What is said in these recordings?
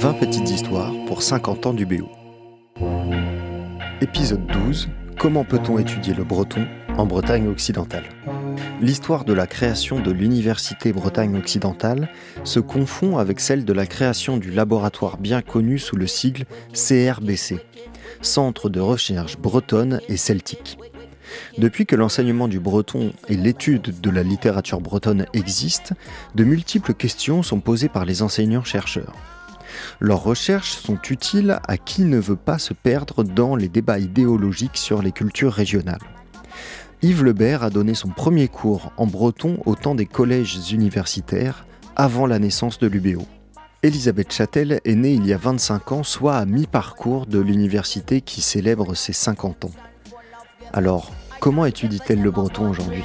20 petites histoires pour 50 ans du BO. Épisode 12 Comment peut-on étudier le breton en Bretagne occidentale? L'histoire de la création de l'Université Bretagne occidentale se confond avec celle de la création du laboratoire bien connu sous le sigle CRBC, Centre de recherche bretonne et celtique. Depuis que l'enseignement du breton et l'étude de la littérature bretonne existent, de multiples questions sont posées par les enseignants-chercheurs. Leurs recherches sont utiles à qui ne veut pas se perdre dans les débats idéologiques sur les cultures régionales. Yves Lebert a donné son premier cours en breton au temps des collèges universitaires, avant la naissance de l'UBO. Elisabeth Châtel est née il y a 25 ans, soit à mi-parcours de l'université qui célèbre ses 50 ans. Alors, comment étudie-t-elle le breton aujourd'hui?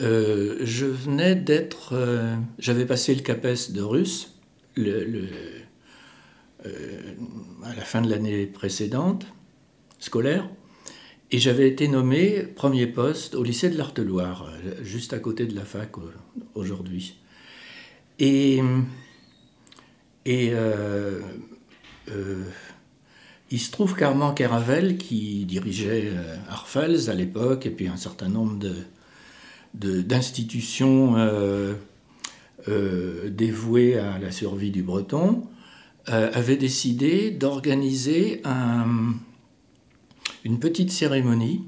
Euh, je venais d'être. Euh, j'avais passé le CAPES de russe euh, à la fin de l'année précédente, scolaire, et j'avais été nommé premier poste au lycée de l'Arteloire, juste à côté de la fac aujourd'hui. Et, et il se trouve qu'Armand Caravel, qui dirigeait Arfels à l'époque, et puis un certain nombre de d'institutions euh, euh, dévouées à la survie du breton, euh, avait décidé d'organiser une petite cérémonie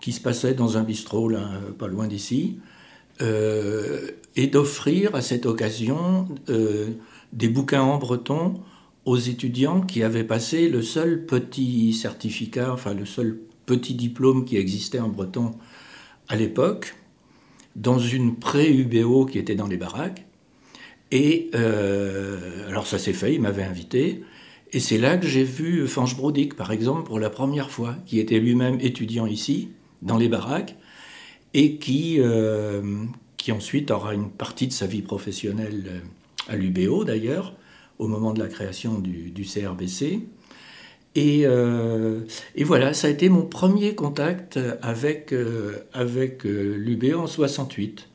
qui se passait dans un bistrot pas loin d'ici, et d'offrir à cette occasion des bouquins en breton aux étudiants qui avaient passé le seul petit certificat, enfin le seul petit diplôme qui existait en breton à l'époque, dans une pré-UBO qui était dans les baraques. Et euh, alors ça s'est fait, il m'avait invité. Et c'est là que j'ai vu Fange Brodick, par exemple, pour la première fois, qui était lui-même étudiant ici, dans les baraques, et qui, euh, qui ensuite aura une partie de sa vie professionnelle euh, à l'UBO d'ailleurs, au moment de la création du, du CRBC. Euh, et, voilà, ça a été mon premier contact avec, euh, avec euh, l'UB en 68.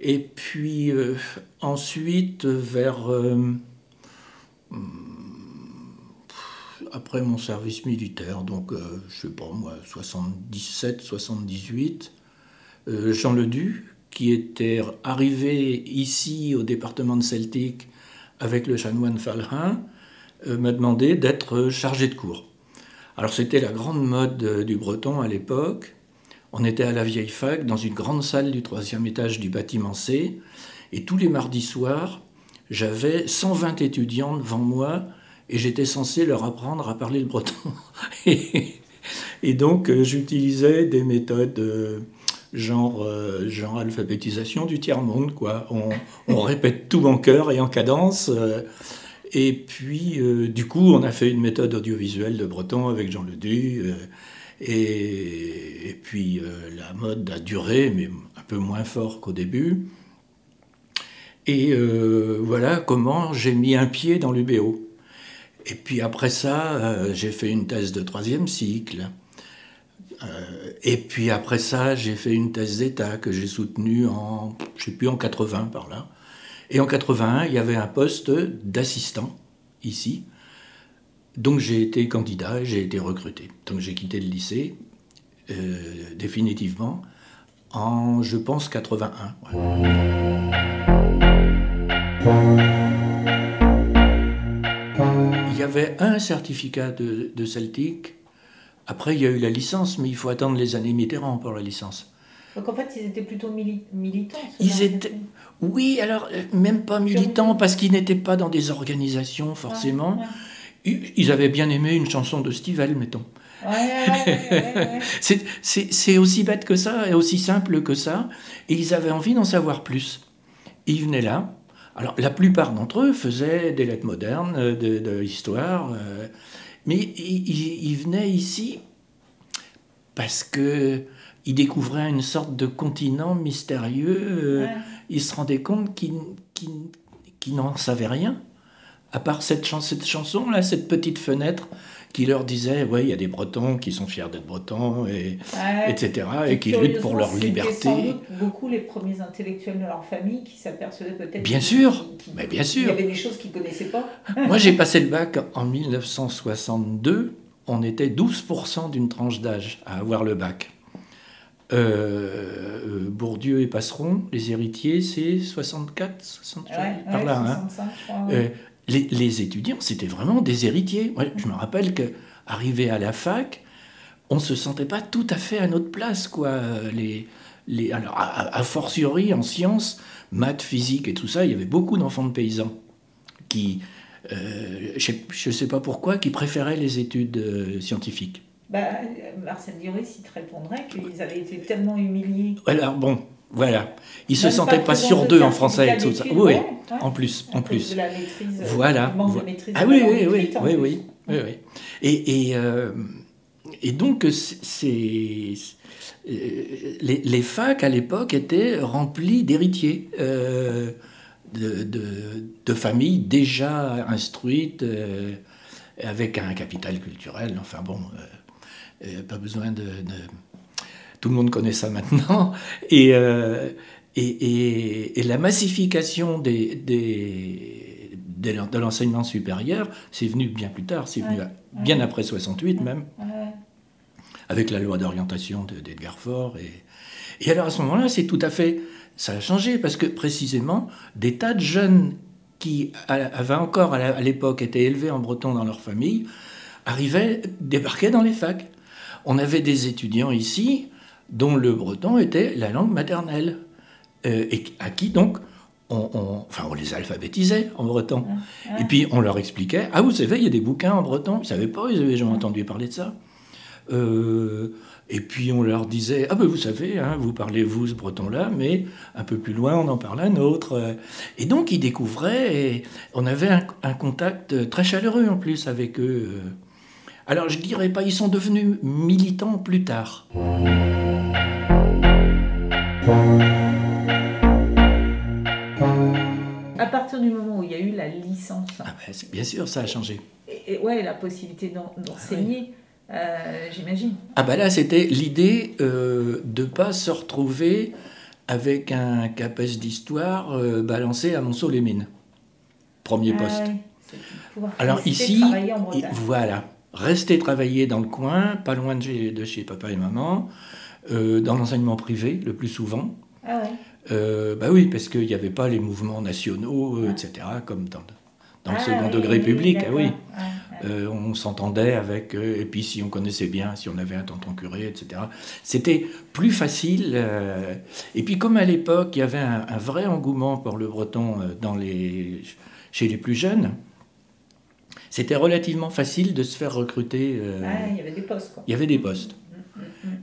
Et puis ensuite, vers. après mon service militaire, donc je sais pas moi, 77, 78, Jean Ledu, qui était arrivé ici au département de Celtic avec le chanoine Falrin, euh, m'a demandé d'être chargé de cours. Alors c'était la grande mode euh, du breton à l'époque. On était à la vieille fac dans une grande salle du troisième étage du bâtiment C. Et tous les mardis soirs, j'avais 120 étudiants devant moi et j'étais censé leur apprendre à parler le breton. et, donc euh, j'utilisais des méthodes genre, genre alphabétisation du tiers-monde. quoi. On, répète tout en chœur et en cadence. Et puis, euh, du coup, on a fait une méthode audiovisuelle de breton avec Jean Ledu. Euh, et, puis, euh, la mode a duré, mais un peu moins fort qu'au début. Et voilà comment j'ai mis un pied dans l'UBO. Et puis après ça, j'ai fait une thèse de troisième cycle. et puis après ça, j'ai fait une thèse d'État que j'ai soutenue en, je sais plus, en 80 par là. Et en 81, il y avait un poste d'assistant ici. Donc j'ai été candidat j'ai été recruté. Donc j'ai quitté le lycée euh, définitivement en, je pense, 81. Il y avait un certificat de, de Celtic. Après, il y a eu la licence, mais il faut attendre les années Mitterrand pour la licence. Donc en fait, ils étaient plutôt militants Ils étaient... Oui, alors euh, même pas militants, parce qu'ils n'étaient pas dans des organisations forcément. Ils avaient bien aimé une chanson de Stivell, mettons. c'est aussi bête que ça et aussi simple que ça. Et ils avaient envie d'en savoir plus. Ils venaient là. Alors, la plupart d'entre eux faisaient des lettres modernes, de, l'histoire. Euh, Mais il, venait ici parce que il découvrait une sorte de continent mystérieux. Il se rendait compte qu'il n'en savait rien, à part cette, cette chanson-là, cette petite fenêtre qui leur disait, ouais, il y a des Bretons qui sont fiers d'être Bretons, et, etc., et qui luttent pour leur liberté. Sans doute beaucoup les premiers intellectuels de leur famille qui s'apercevaient peut-être... Bien sûr, mais bien sûr. Il y avait des choses qu'ils ne connaissaient pas. Moi, j'ai passé le bac en 1962, on était 12% d'une tranche d'âge à avoir le bac. Euh, Bourdieu et Passeron, les héritiers, c'est 64, 65, par là. 65, hein les, étudiants, c'était vraiment des héritiers. je me rappelle qu'arrivé à la fac, on ne se sentait pas tout à fait à notre place. Quoi. Les, les, alors, a, fortiori, en sciences, maths, physique et tout ça, il y avait beaucoup d'enfants de paysans qui, euh, je ne sais pas pourquoi, qui préféraient les études euh, scientifiques. Bah, Marcel Dioris, il te répondrait qu'ils avaient été tellement humiliés. Alors, bon, voilà. Ils se sentaient pas, sur deux en français et tout ça. Oui, en plus, en plus. voilà. ah oui, oui, oui, oui, oui, oui, Et, et, euh, et donc, c'est les, les, facs à l'époque étaient remplies d'héritiers. Euh, de, de, de, familles déjà instruites, euh, avec un capital culturel. Enfin bon, pas besoin de, tout le monde connaît ça maintenant. Euh, et, et, et, la massification des, des, de l'enseignement supérieur, c'est venu bien plus tard, c'est venu bien après 68 même, avec la loi d'orientation d'Edgar Faure. Et, et alors à ce moment-là, c'est tout à fait... Ça a changé parce que précisément, des tas de jeunes qui avaient encore à l'époque été élevés en breton dans leur famille, arrivaient, débarquaient dans les facs. On avait des étudiants ici dont le breton était la langue maternelle, euh, et à qui donc on, enfin, on les alphabétisait en breton. Et puis on leur expliquait Ah, vous savez, il y a des bouquins en breton. Ils ne savaient pas, ils avaient jamais entendu parler de ça. Euh, et puis on leur disait Ah, ben vous savez, hein, vous parlez vous ce breton-là, mais un peu plus loin, on en parle un autre. Et donc ils découvraient, et on avait un, un contact très chaleureux en plus avec eux. Alors je dirais pas, ils sont devenus militants plus tard. À partir du moment où il y a eu la licence. Ah ben, bien sûr, ça a changé. Et, ouais, la possibilité d'enseigner. Euh, j'imagine. Ah ben là, c'était l'idée euh, de ne pas se retrouver avec un capes d'histoire euh, balancé à Monceau-les-Mines. Premier ah poste. Alors ici, voilà, rester travailler dans le coin, pas loin de chez papa et maman, euh, dans l'enseignement privé le plus souvent. Ah ouais. Euh, bah oui, parce qu'il n'y avait pas les mouvements nationaux, euh, etc., comme dans, dans le ah second degré public. Ah oui. on s'entendait avec, et puis si on connaissait bien, si on avait un tonton curé, etc. C'était plus facile. et puis comme à l'époque, il y avait un, vrai engouement pour le breton dans les, chez les plus jeunes, c'était relativement facile de se faire recruter. il y avait des postes. Quoi. Il y avait des postes.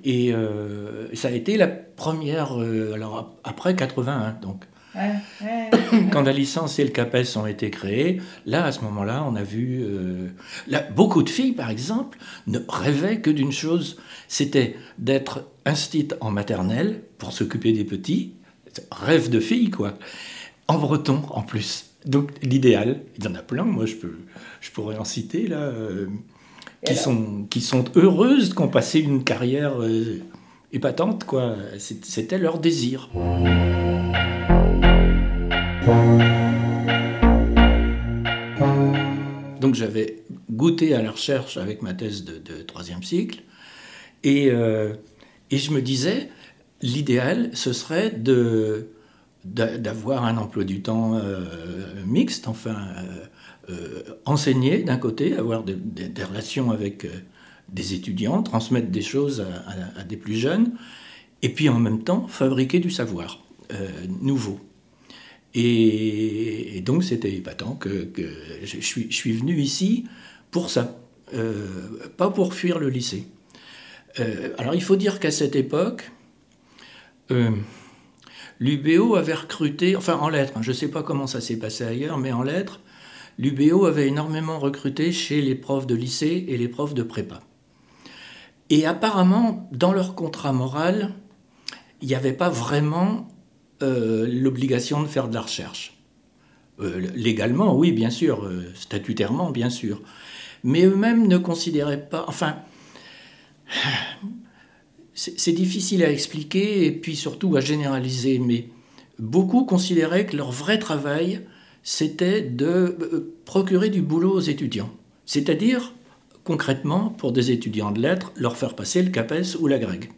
Et euh, ça a été la première, euh, alors après 81, donc. Quand la licence et le CAPES ont été créés, là, à ce moment-là, on a vu... Euh, là, beaucoup de filles, par exemple, ne rêvaient que d'une chose, c'était d'être instite en maternelle pour s'occuper des petits. Rêve de fille, quoi. En breton, en plus. Donc, l'idéal, il y en a plein, moi, je, peux, je pourrais en citer, là qui, sont, qui sont heureuses, qui ont passé une carrière euh, épatante, quoi. C'était leur désir. Donc j'avais goûté à la recherche avec ma thèse de, troisième cycle, et, euh, et je me disais, l'idéal, ce serait de d'avoir un emploi du temps euh, mixte, enfin euh, enseigner d'un côté, avoir des, relations avec euh, des étudiants, transmettre des choses à, des plus jeunes, et puis en même temps fabriquer du savoir euh, nouveau. Et, donc c'était épatant que, je, suis, venu ici pour ça, pas pour fuir le lycée. alors il faut dire qu'à cette époque, l'UBO avait recruté, enfin en lettres, hein, je ne sais pas comment ça s'est passé ailleurs, mais en lettres, l'UBO avait énormément recruté chez les profs de lycée et les profs de prépa. Et apparemment, dans leur contrat moral, il n'y avait pas vraiment euh, l'obligation de faire de la recherche. Euh, légalement, oui, bien sûr, euh, statutairement, bien sûr. Mais eux-mêmes ne considéraient pas. Enfin, c'est difficile à expliquer et puis surtout à généraliser, mais beaucoup considéraient que leur vrai travail, c'était de procurer du boulot aux étudiants. C'est-à-dire, concrètement, pour des étudiants de lettres, leur faire passer le CAPES ou la GREG.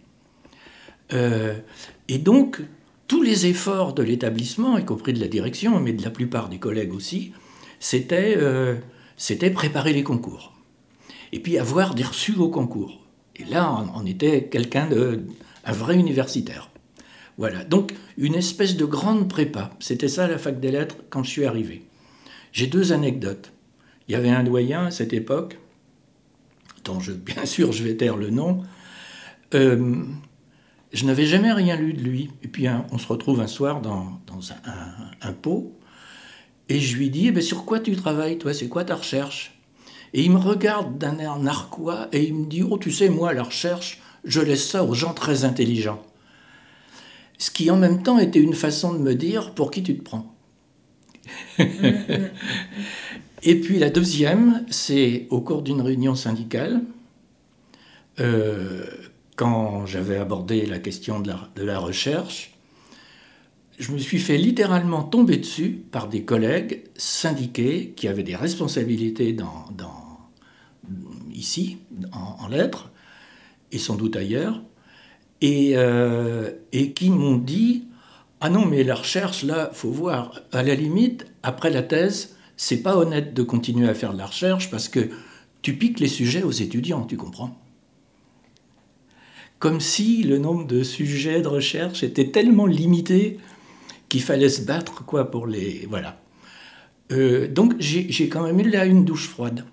et donc, tous les efforts de l'établissement, y compris de la direction, mais de la plupart des collègues aussi, c'était euh, préparer les concours. Et puis avoir des reçus au concours. Et là, on, était quelqu'un de. un vrai universitaire. Voilà. Donc, une espèce de grande prépa. C'était ça la fac des lettres quand je suis arrivé. J'ai deux anecdotes. Il y avait un doyen à cette époque, dont je, bien sûr je vais taire le nom. Euh, je n'avais jamais rien lu de lui. Et puis on se retrouve un soir dans, un, pot. Et je lui dis, eh ben, sur quoi tu travailles, toi? C'est quoi ta recherche? Et il me regarde d'un air narquois et il me dit, oh tu sais, moi, la recherche, je laisse ça aux gens très intelligents. Ce qui en même temps était une façon de me dire, pour qui tu te prends? Et puis la deuxième, c'est au cours d'une réunion syndicale, euh, quand j'avais abordé la question de la, recherche, je me suis fait littéralement tomber dessus par des collègues syndiqués qui avaient des responsabilités dans, ici, en, lettres, et sans doute ailleurs, et, euh, qui m'ont dit Ah non, mais la recherche, là, faut voir. À la limite, après la thèse, c'est pas honnête de continuer à faire de la recherche parce que tu piques les sujets aux étudiants, tu comprends? Comme si le nombre de sujets de recherche était tellement limité qu'il fallait se battre quoi pour les voilà. Euh, donc j'ai quand même eu là une douche froide.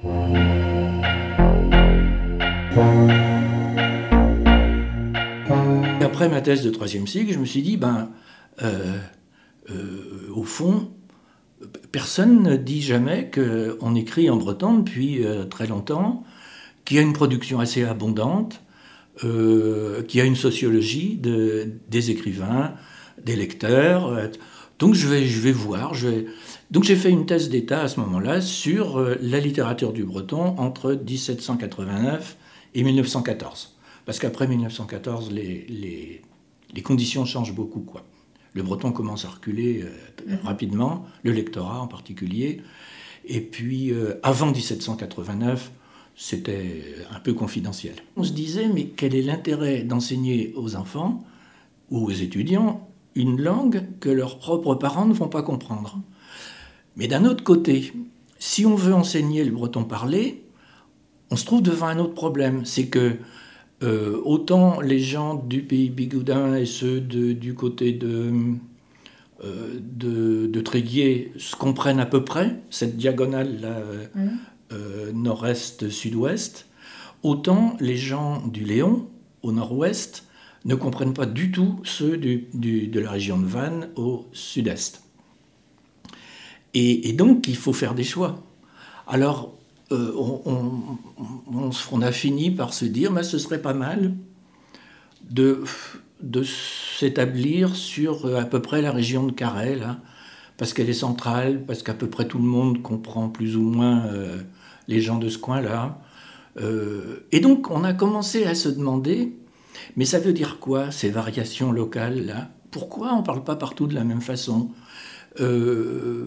Après ma thèse de troisième cycle, je me suis dit ben euh, euh, au fond personne ne dit jamais qu'on écrit en breton depuis très longtemps, qu'il y a une production assez abondante euh, qui a une sociologie de, des écrivains, des lecteurs. Euh, donc je vais, je vais voir. Donc j'ai fait une thèse d'État à ce moment-là sur euh, la littérature du breton entre 1789 et 1914. Parce qu'après 1914, les, les, les, conditions changent beaucoup. Quoi. Le breton commence à reculer mhm. rapidement, le lectorat en particulier. Et puis, avant 1789, c'était un peu confidentiel. On se disait, mais quel est l'intérêt d'enseigner aux enfants ou aux étudiants une langue que leurs propres parents ne vont pas comprendre? Mais d'un autre côté, si on veut enseigner le breton parlé, on se trouve devant un autre problème, c'est que euh, autant les gens du pays bigoudin et ceux du côté de, euh, de, Tréguier se comprennent à peu près, cette diagonale-là, mmh. Euh, nord-est-sud-ouest, autant les gens du Léon, au nord-ouest, ne comprennent pas du tout ceux de la région de Vannes au sud-est. Et, donc, il faut faire des choix. Alors, euh, on, a fini par se dire, mais ce serait pas mal de, de s'établir sur euh, à peu près la région de Carrel, parce qu'elle est centrale, parce qu'à peu près tout le monde comprend plus ou moins les gens de ce coin-là. Euh, et donc on a commencé à se demander, mais ça veut dire quoi ces variations locales-là Pourquoi on ne parle pas partout de la même façon? Euh,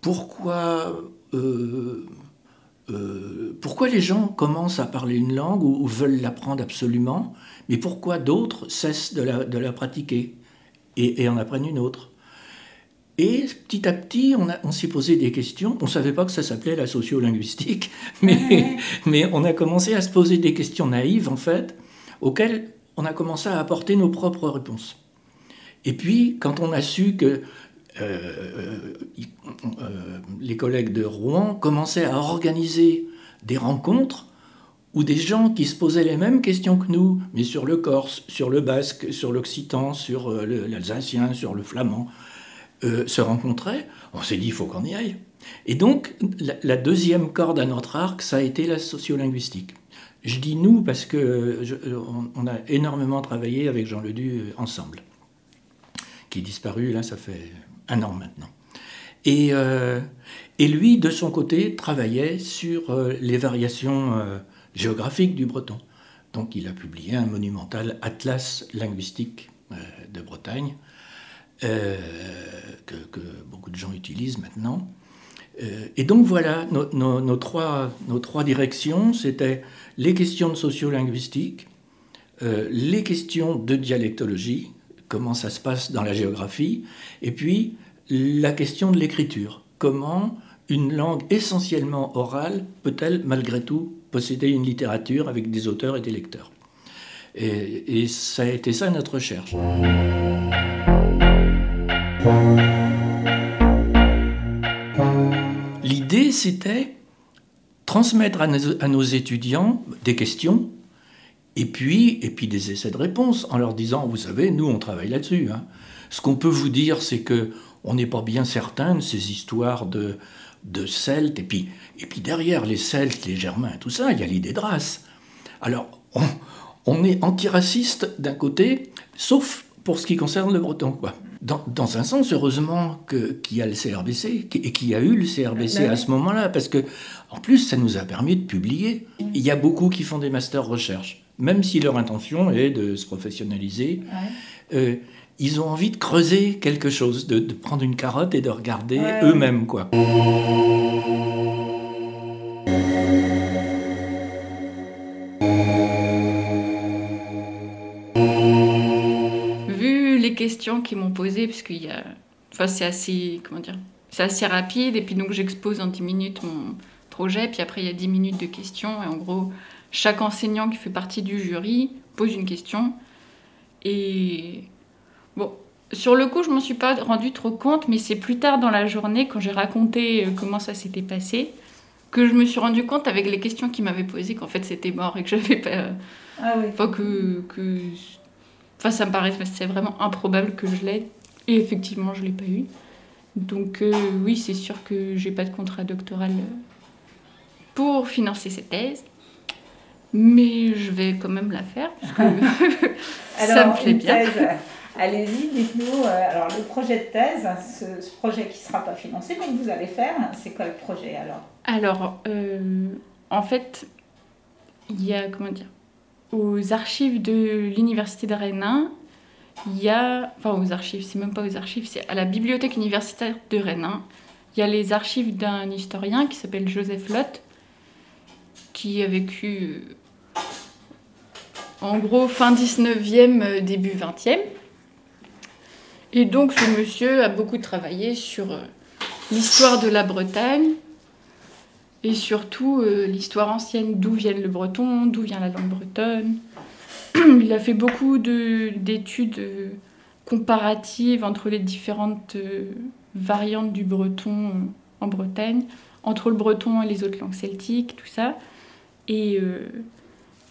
Pourquoi euh, pourquoi les gens commencent à parler une langue ou, veulent l'apprendre absolument, mais pourquoi d'autres cessent de la, pratiquer et, en apprennent une autre? Et petit à petit, on, s'est posé des questions. On ne savait pas que ça s'appelait la sociolinguistique, mais, mais on a commencé à se poser des questions naïves, en fait, auxquelles on a commencé à apporter nos propres réponses. Et puis, quand on a su que euh, euh, les collègues de Rouen commençaient à organiser des rencontres où des gens qui se posaient les mêmes questions que nous, mais sur le corse, sur le basque, sur l'occitan, sur euh, l'alsacien, sur le flamand, se rencontraient, on s'est dit, il faut qu'on y aille. Et donc, la, deuxième corde à notre arc, ça a été la sociolinguistique. Je dis nous parce que on, a énormément travaillé avec Jean Ledu ensemble, qui est disparu, là, ça fait un an maintenant. Et, euh, et lui, de son côté, travaillait sur euh, les variations euh, géographiques du breton. Donc il a publié un monumental atlas linguistique de Bretagne, que, beaucoup de gens utilisent maintenant. et donc voilà, nos, trois, nos trois directions, c'était les questions de sociolinguistique, les questions de dialectologie, comment ça se passe dans la géographie, et puis la question de l'écriture. Comment une langue essentiellement orale peut-elle malgré tout posséder une littérature avec des auteurs et des lecteurs? Et, ça a été ça notre recherche. L'idée, c'était transmettre à nos, étudiants des questions et puis, et puis des essais de réponse en leur disant, vous savez, nous, on travaille là-dessus. Hein. Ce qu'on peut vous dire, c'est que on n'est pas bien certain de ces histoires de, de Celtes. Et puis, et puis derrière les Celtes, les Germains, tout ça, il y a l'idée de race. Alors, on, est antiraciste d'un côté, sauf pour ce qui concerne le breton. Quoi. Dans, dans un sens, heureusement qu'il y a le CRBC et qu'il y a eu le CRBC ben à ce moment-là, parce que en plus, ça nous a permis de publier. Il y a beaucoup qui font des masters recherche, même si leur intention est de se professionnaliser. Euh, ils ont envie de creuser quelque chose, de, prendre une carotte et de regarder eux-mêmes, quoi. Vu les questions qu'ils m'ont posées, parce qu'il y a, enfin c'est assez, comment dire, c'est assez rapide, et puis donc j'expose en 10 minutes mon projet, puis après il y a 10 minutes de questions, et en gros chaque enseignant qui fait partie du jury pose une question, et Bon, sur le coup, je m'en suis pas rendu trop compte, mais c'est plus tard dans la journée, quand j'ai raconté euh, comment ça s'était passé, que je me suis rendu compte avec les questions qu'il m'avait posées qu'en fait c'était mort et que j'avais pas. Ah oui. Enfin, que. que... Enfin, ça me paraît c'est vraiment improbable que je l'aie. Et effectivement, je l'ai pas eu. Donc, euh, oui, c'est sûr que j'ai pas de contrat doctoral euh, pour financer cette thèse. Mais je vais quand même la faire, parce que ça me plaît bien. Allez-y, dites-nous, euh, alors le projet de thèse, ce, projet qui ne sera pas financé, mais que vous allez faire, c'est quoi le projet alors? Alors, euh, en fait, il y a, comment dire, aux archives de l'Université de Rennes il y a, enfin aux archives, c'est même pas aux archives, c'est à la bibliothèque universitaire de Rennes il y a les archives d'un historien qui s'appelle Joseph Lott, qui a vécu euh, en gros fin 19e, début 20e. Et donc ce monsieur a beaucoup travaillé sur euh, l'histoire de la Bretagne et surtout euh, l'histoire ancienne, d'où vient le breton, d'où vient la langue bretonne. Il a fait beaucoup d'études euh, comparatives entre les différentes variantes du breton en Bretagne, entre le breton et les autres langues celtiques, tout ça. Et,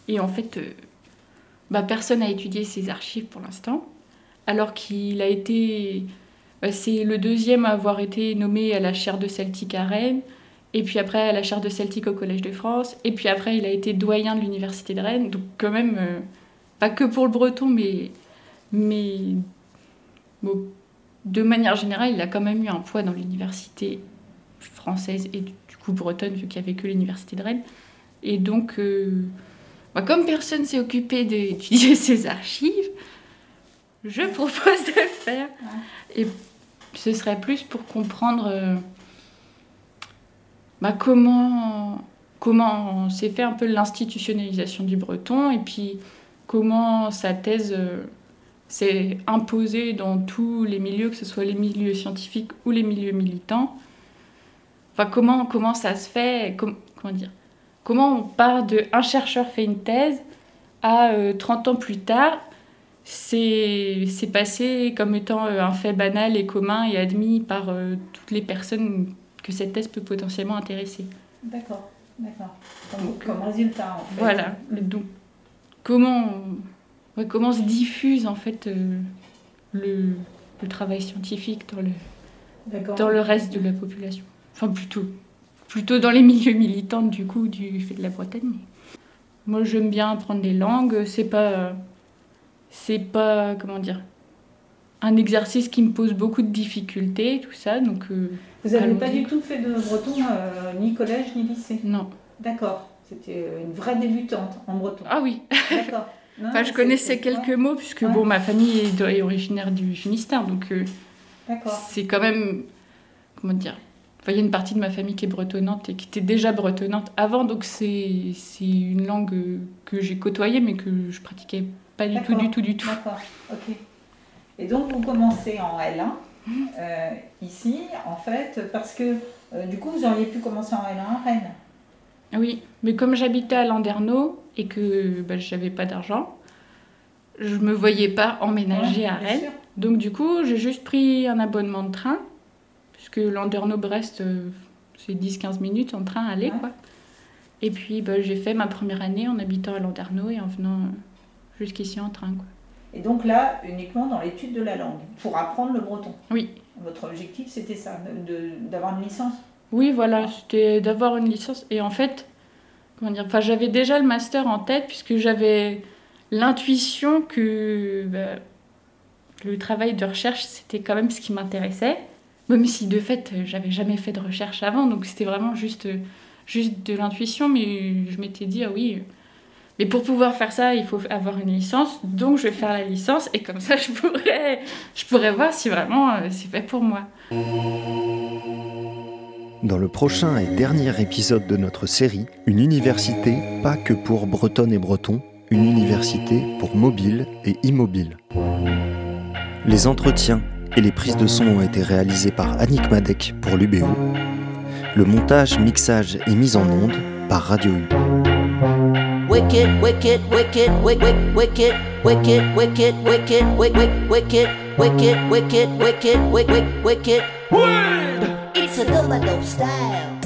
et en fait, bah, personne n'a étudié ces archives pour l'instant alors qu'il a été. Euh, c'est le deuxième à avoir été nommé à la chaire de Celtic à Rennes, et puis après à la chaire de Celtic au Collège de France, et puis après il a été doyen de l'Université de Rennes, donc quand même, euh, pas que pour le breton, mais. mais de manière générale, il a quand même eu un poids dans l'université française et du coup bretonne, vu qu'il n'y avait que l'Université de Rennes. Et donc, euh, bah, comme personne s'est occupé d'étudier ses archives, je propose de le faire. Et ce serait plus pour comprendre euh, bah, comment, comment s'est fait un peu l'institutionnalisation du breton et puis comment sa thèse euh, s'est imposée dans tous les milieux, que ce soit les milieux scientifiques ou les milieux militants. Enfin, comment, comment ça se fait comment dire Comment on part de un chercheur fait une thèse à 30 euh, ans plus tard c'est passé comme étant euh, un fait banal et commun et admis par euh, toutes les personnes que cette thèse peut potentiellement intéresser. D'accord, d'accord. Comme, résultat, en fait. Voilà. Donc, comment, comment se diffuse, en fait, euh, le, le, travail scientifique dans le, dans le reste de la population? Enfin, plutôt, plutôt dans les milieux militants, du coup, du fait de la Bretagne. Moi, j'aime bien apprendre les langues. C'est pas. C'est pas. Comment dire Un exercice qui me pose beaucoup de difficultés, tout ça. Donc. Euh, Vous n'avez pas du tout fait de breton, euh, ni collège, ni lycée? Non. D'accord. C'était une vraie débutante en breton. Ah oui. D'accord. enfin, je connaissais quelques mots, puisque bon, ma famille est, originaire du Finistère. Donc. Euh, c'est quand même. Comment dire il y a une partie de ma famille qui est bretonnante et qui était déjà bretonnante avant, donc c'est une langue que j'ai côtoyée mais que je pratiquais pas du tout, du tout, du tout. D'accord, ok. Et donc vous commencez en L1 euh, ici, en fait, parce que euh, du coup vous auriez pu commencer en L1 à Rennes. Oui, mais comme j'habitais à Landerneau et que bah, je n'avais pas d'argent, je me voyais pas emménager à Rennes. Donc du coup, j'ai juste pris un abonnement de train, puisque Landerneau-Brest, euh, c'est 10-15 minutes en train à aller. Quoi. Et puis bah, j'ai fait ma première année en habitant à Landerneau et en venant jusqu'ici en train. Quoi. Et donc là, uniquement dans l'étude de la langue, pour apprendre le breton. Oui. Votre objectif, c'était ça, d'avoir une licence? Oui, voilà, c'était d'avoir une licence. Et en fait, comment dire, j'avais déjà le master en tête, puisque j'avais l'intuition que bah, le travail de recherche, c'était quand même ce qui m'intéressait. Même si de fait, j'avais jamais fait de recherche avant, donc c'était vraiment juste, juste de l'intuition, mais je m'étais dit, ah oui, mais pour pouvoir faire ça, il faut avoir une licence, donc je vais faire la licence, et comme ça, je pourrais, je pourrais voir si vraiment euh, c'est fait pour moi. Dans le prochain et dernier épisode de notre série, une université pas que pour bretonnes et bretons, une université pour mobiles et immobiles. Les entretiens et les prises de son ont été réalisés par Annick Madec pour l'UBO. Le montage, mixage et mise en onde par Radio U. wicked, wicked, wicked, wicked, wicked, wicked, wicked, wicked, wicked, wicked, wicked, wicked, wicked, wicked, wicked. It's a double style.